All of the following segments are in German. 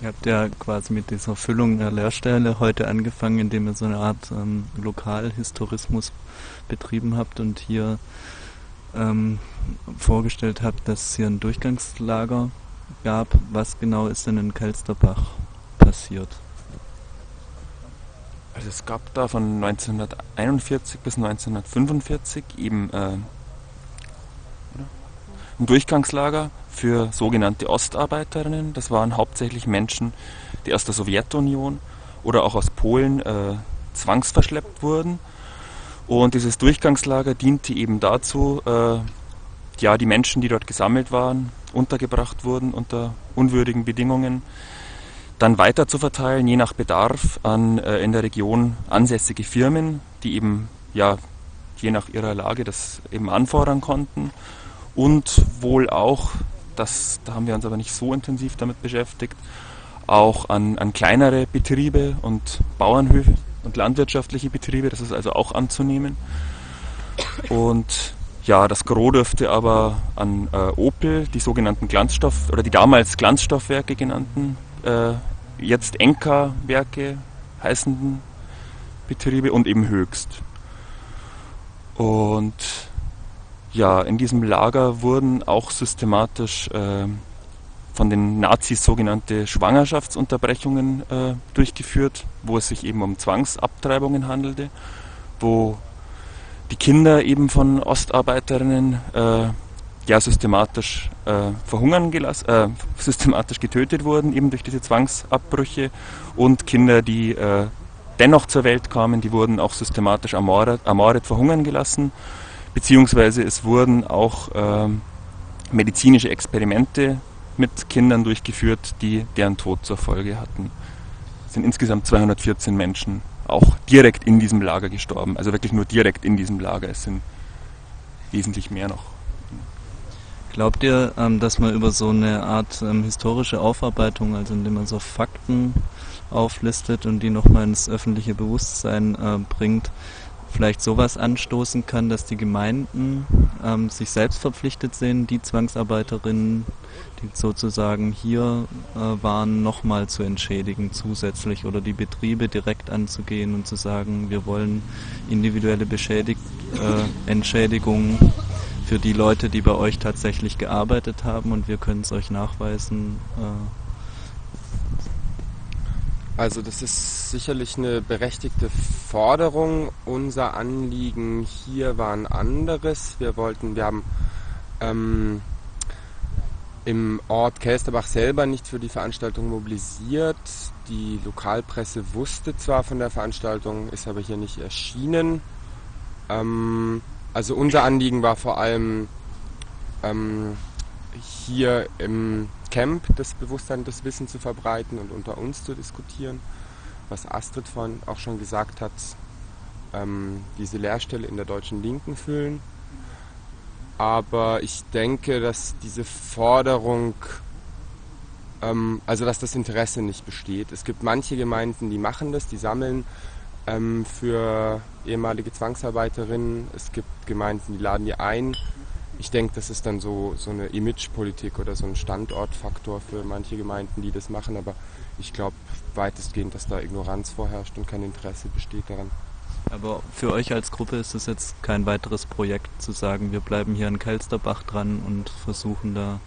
Ihr habt ja quasi mit dieser Füllung der Lehrstelle heute angefangen, indem ihr so eine Art ähm, Lokalhistorismus betrieben habt und hier ähm, vorgestellt habt, dass es hier ein Durchgangslager gab. Was genau ist denn in Kelsterbach passiert? Also es gab da von 1941 bis 1945 eben äh, ein Durchgangslager für sogenannte Ostarbeiterinnen. Das waren hauptsächlich Menschen, die aus der Sowjetunion oder auch aus Polen äh, zwangsverschleppt wurden. Und dieses Durchgangslager diente eben dazu, äh, ja, die Menschen, die dort gesammelt waren, untergebracht wurden unter unwürdigen Bedingungen, dann weiter zu verteilen, je nach Bedarf, an äh, in der Region ansässige Firmen, die eben ja je nach ihrer Lage das eben anfordern konnten und wohl auch, das, da haben wir uns aber nicht so intensiv damit beschäftigt, auch an, an kleinere Betriebe und Bauernhöfe und landwirtschaftliche Betriebe, das ist also auch anzunehmen. Und ja, das Gros dürfte aber an äh, Opel, die sogenannten Glanzstoff- oder die damals Glanzstoffwerke genannten äh, jetzt Enka-Werke heißenden Betriebe und eben Höchst. Und ja, in diesem Lager wurden auch systematisch äh, von den Nazis sogenannte Schwangerschaftsunterbrechungen äh, durchgeführt, wo es sich eben um Zwangsabtreibungen handelte, wo die Kinder eben von Ostarbeiterinnen äh, ja systematisch äh, verhungern gelassen, äh, systematisch getötet wurden, eben durch diese Zwangsabbrüche. Und Kinder, die äh, dennoch zur Welt kamen, die wurden auch systematisch ermordet, ermordet verhungern gelassen, beziehungsweise es wurden auch ähm, medizinische Experimente mit Kindern durchgeführt, die deren Tod zur Folge hatten. Es sind insgesamt 214 Menschen auch direkt in diesem Lager gestorben, also wirklich nur direkt in diesem Lager. Es sind wesentlich mehr noch. Glaubt ihr, ähm, dass man über so eine Art ähm, historische Aufarbeitung, also indem man so Fakten auflistet und die nochmal ins öffentliche Bewusstsein äh, bringt, vielleicht sowas anstoßen kann, dass die Gemeinden ähm, sich selbst verpflichtet sehen, die Zwangsarbeiterinnen, die sozusagen hier äh, waren, nochmal zu entschädigen zusätzlich oder die Betriebe direkt anzugehen und zu sagen, wir wollen individuelle Beschädig äh, Entschädigungen für die Leute, die bei euch tatsächlich gearbeitet haben und wir können es euch nachweisen. Äh also das ist sicherlich eine berechtigte Forderung. Unser Anliegen hier war ein anderes. Wir wollten, wir haben ähm, im Ort Kelsterbach selber nicht für die Veranstaltung mobilisiert. Die Lokalpresse wusste zwar von der Veranstaltung, ist aber hier nicht erschienen. Ähm, also unser Anliegen war vor allem ähm, hier im Camp das Bewusstsein, das Wissen zu verbreiten und unter uns zu diskutieren. Was Astrid vorhin auch schon gesagt hat, ähm, diese Leerstelle in der deutschen Linken füllen. Aber ich denke, dass diese Forderung, ähm, also dass das Interesse nicht besteht. Es gibt manche Gemeinden, die machen das, die sammeln ähm, für ehemalige Zwangsarbeiterinnen. Es gibt Gemeinden, die laden die ein. Ich denke, das ist dann so, so eine Imagepolitik oder so ein Standortfaktor für manche Gemeinden, die das machen. Aber ich glaube weitestgehend, dass da Ignoranz vorherrscht und kein Interesse besteht daran. Aber für euch als Gruppe ist es jetzt kein weiteres Projekt zu sagen, wir bleiben hier an Kelsterbach dran und versuchen da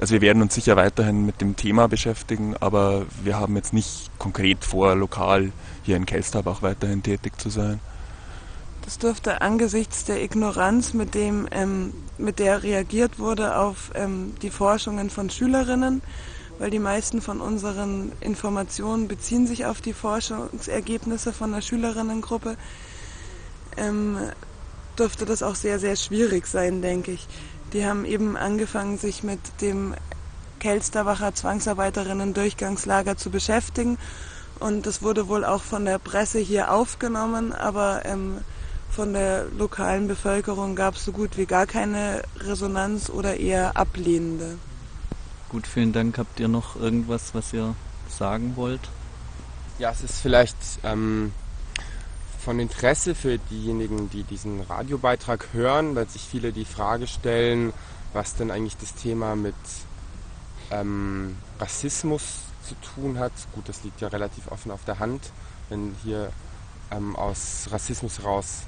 also wir werden uns sicher weiterhin mit dem Thema beschäftigen, aber wir haben jetzt nicht konkret vor, lokal hier in Kelsterbach weiterhin tätig zu sein. Das dürfte angesichts der Ignoranz, mit, dem, ähm, mit der reagiert wurde auf ähm, die Forschungen von Schülerinnen, weil die meisten von unseren Informationen beziehen sich auf die Forschungsergebnisse von der Schülerinnengruppe, ähm, dürfte das auch sehr, sehr schwierig sein, denke ich. Die haben eben angefangen, sich mit dem Kelsterbacher Zwangsarbeiterinnen-Durchgangslager zu beschäftigen. Und das wurde wohl auch von der Presse hier aufgenommen, aber ähm, von der lokalen Bevölkerung gab es so gut wie gar keine Resonanz oder eher ablehnende. Gut, vielen Dank. Habt ihr noch irgendwas, was ihr sagen wollt? Ja, es ist vielleicht ähm, von Interesse für diejenigen, die diesen Radiobeitrag hören, weil sich viele die Frage stellen, was denn eigentlich das Thema mit ähm, Rassismus zu tun hat. Gut, das liegt ja relativ offen auf der Hand, wenn hier ähm, aus Rassismus heraus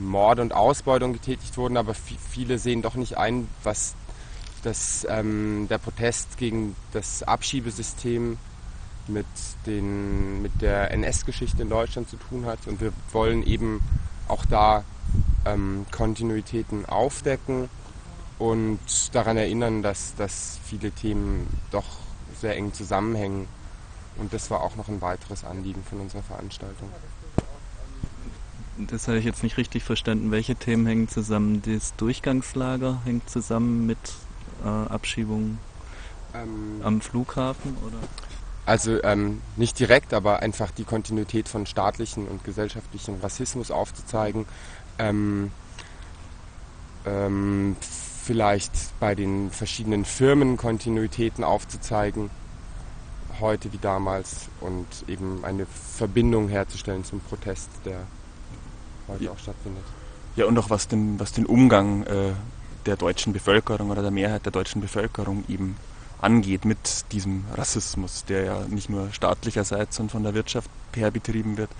Morde und Ausbeutung getätigt wurden, aber viele sehen doch nicht ein, was das, ähm, der Protest gegen das Abschiebesystem mit, den, mit der NS-Geschichte in Deutschland zu tun hat. Und wir wollen eben auch da ähm, Kontinuitäten aufdecken und daran erinnern, dass, dass viele Themen doch sehr eng zusammenhängen. Und das war auch noch ein weiteres Anliegen von unserer Veranstaltung. Das habe ich jetzt nicht richtig verstanden. Welche Themen hängen zusammen? Das Durchgangslager hängt zusammen mit äh, Abschiebungen ähm, am Flughafen oder? Also ähm, nicht direkt, aber einfach die Kontinuität von staatlichen und gesellschaftlichen Rassismus aufzuzeigen. Ähm, ähm, vielleicht bei den verschiedenen Firmen Kontinuitäten aufzuzeigen, heute wie damals, und eben eine Verbindung herzustellen zum Protest, der heute ja. auch stattfindet. Ja, und auch was den, was den Umgang äh, der deutschen Bevölkerung oder der Mehrheit der deutschen Bevölkerung eben angeht mit diesem Rassismus, der ja nicht nur staatlicherseits und von der Wirtschaft her betrieben wird,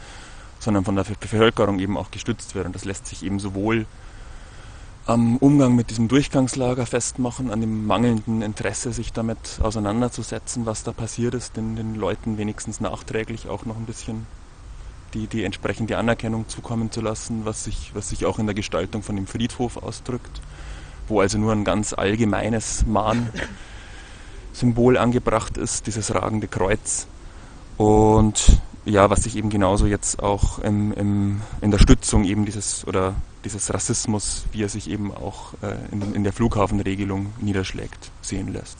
sondern von der Bevölkerung eben auch gestützt wird. Und das lässt sich eben sowohl am Umgang mit diesem Durchgangslager festmachen, an dem mangelnden Interesse, sich damit auseinanderzusetzen, was da passiert ist, den, den Leuten wenigstens nachträglich auch noch ein bisschen die, die entsprechende Anerkennung zukommen zu lassen, was sich, was sich auch in der Gestaltung von dem Friedhof ausdrückt, wo also nur ein ganz allgemeines Mahnsymbol angebracht ist, dieses ragende Kreuz. Und ja, was sich eben genauso jetzt auch im, im, in der Stützung eben dieses oder dieses Rassismus, wie er sich eben auch äh, in, in der Flughafenregelung niederschlägt, sehen lässt.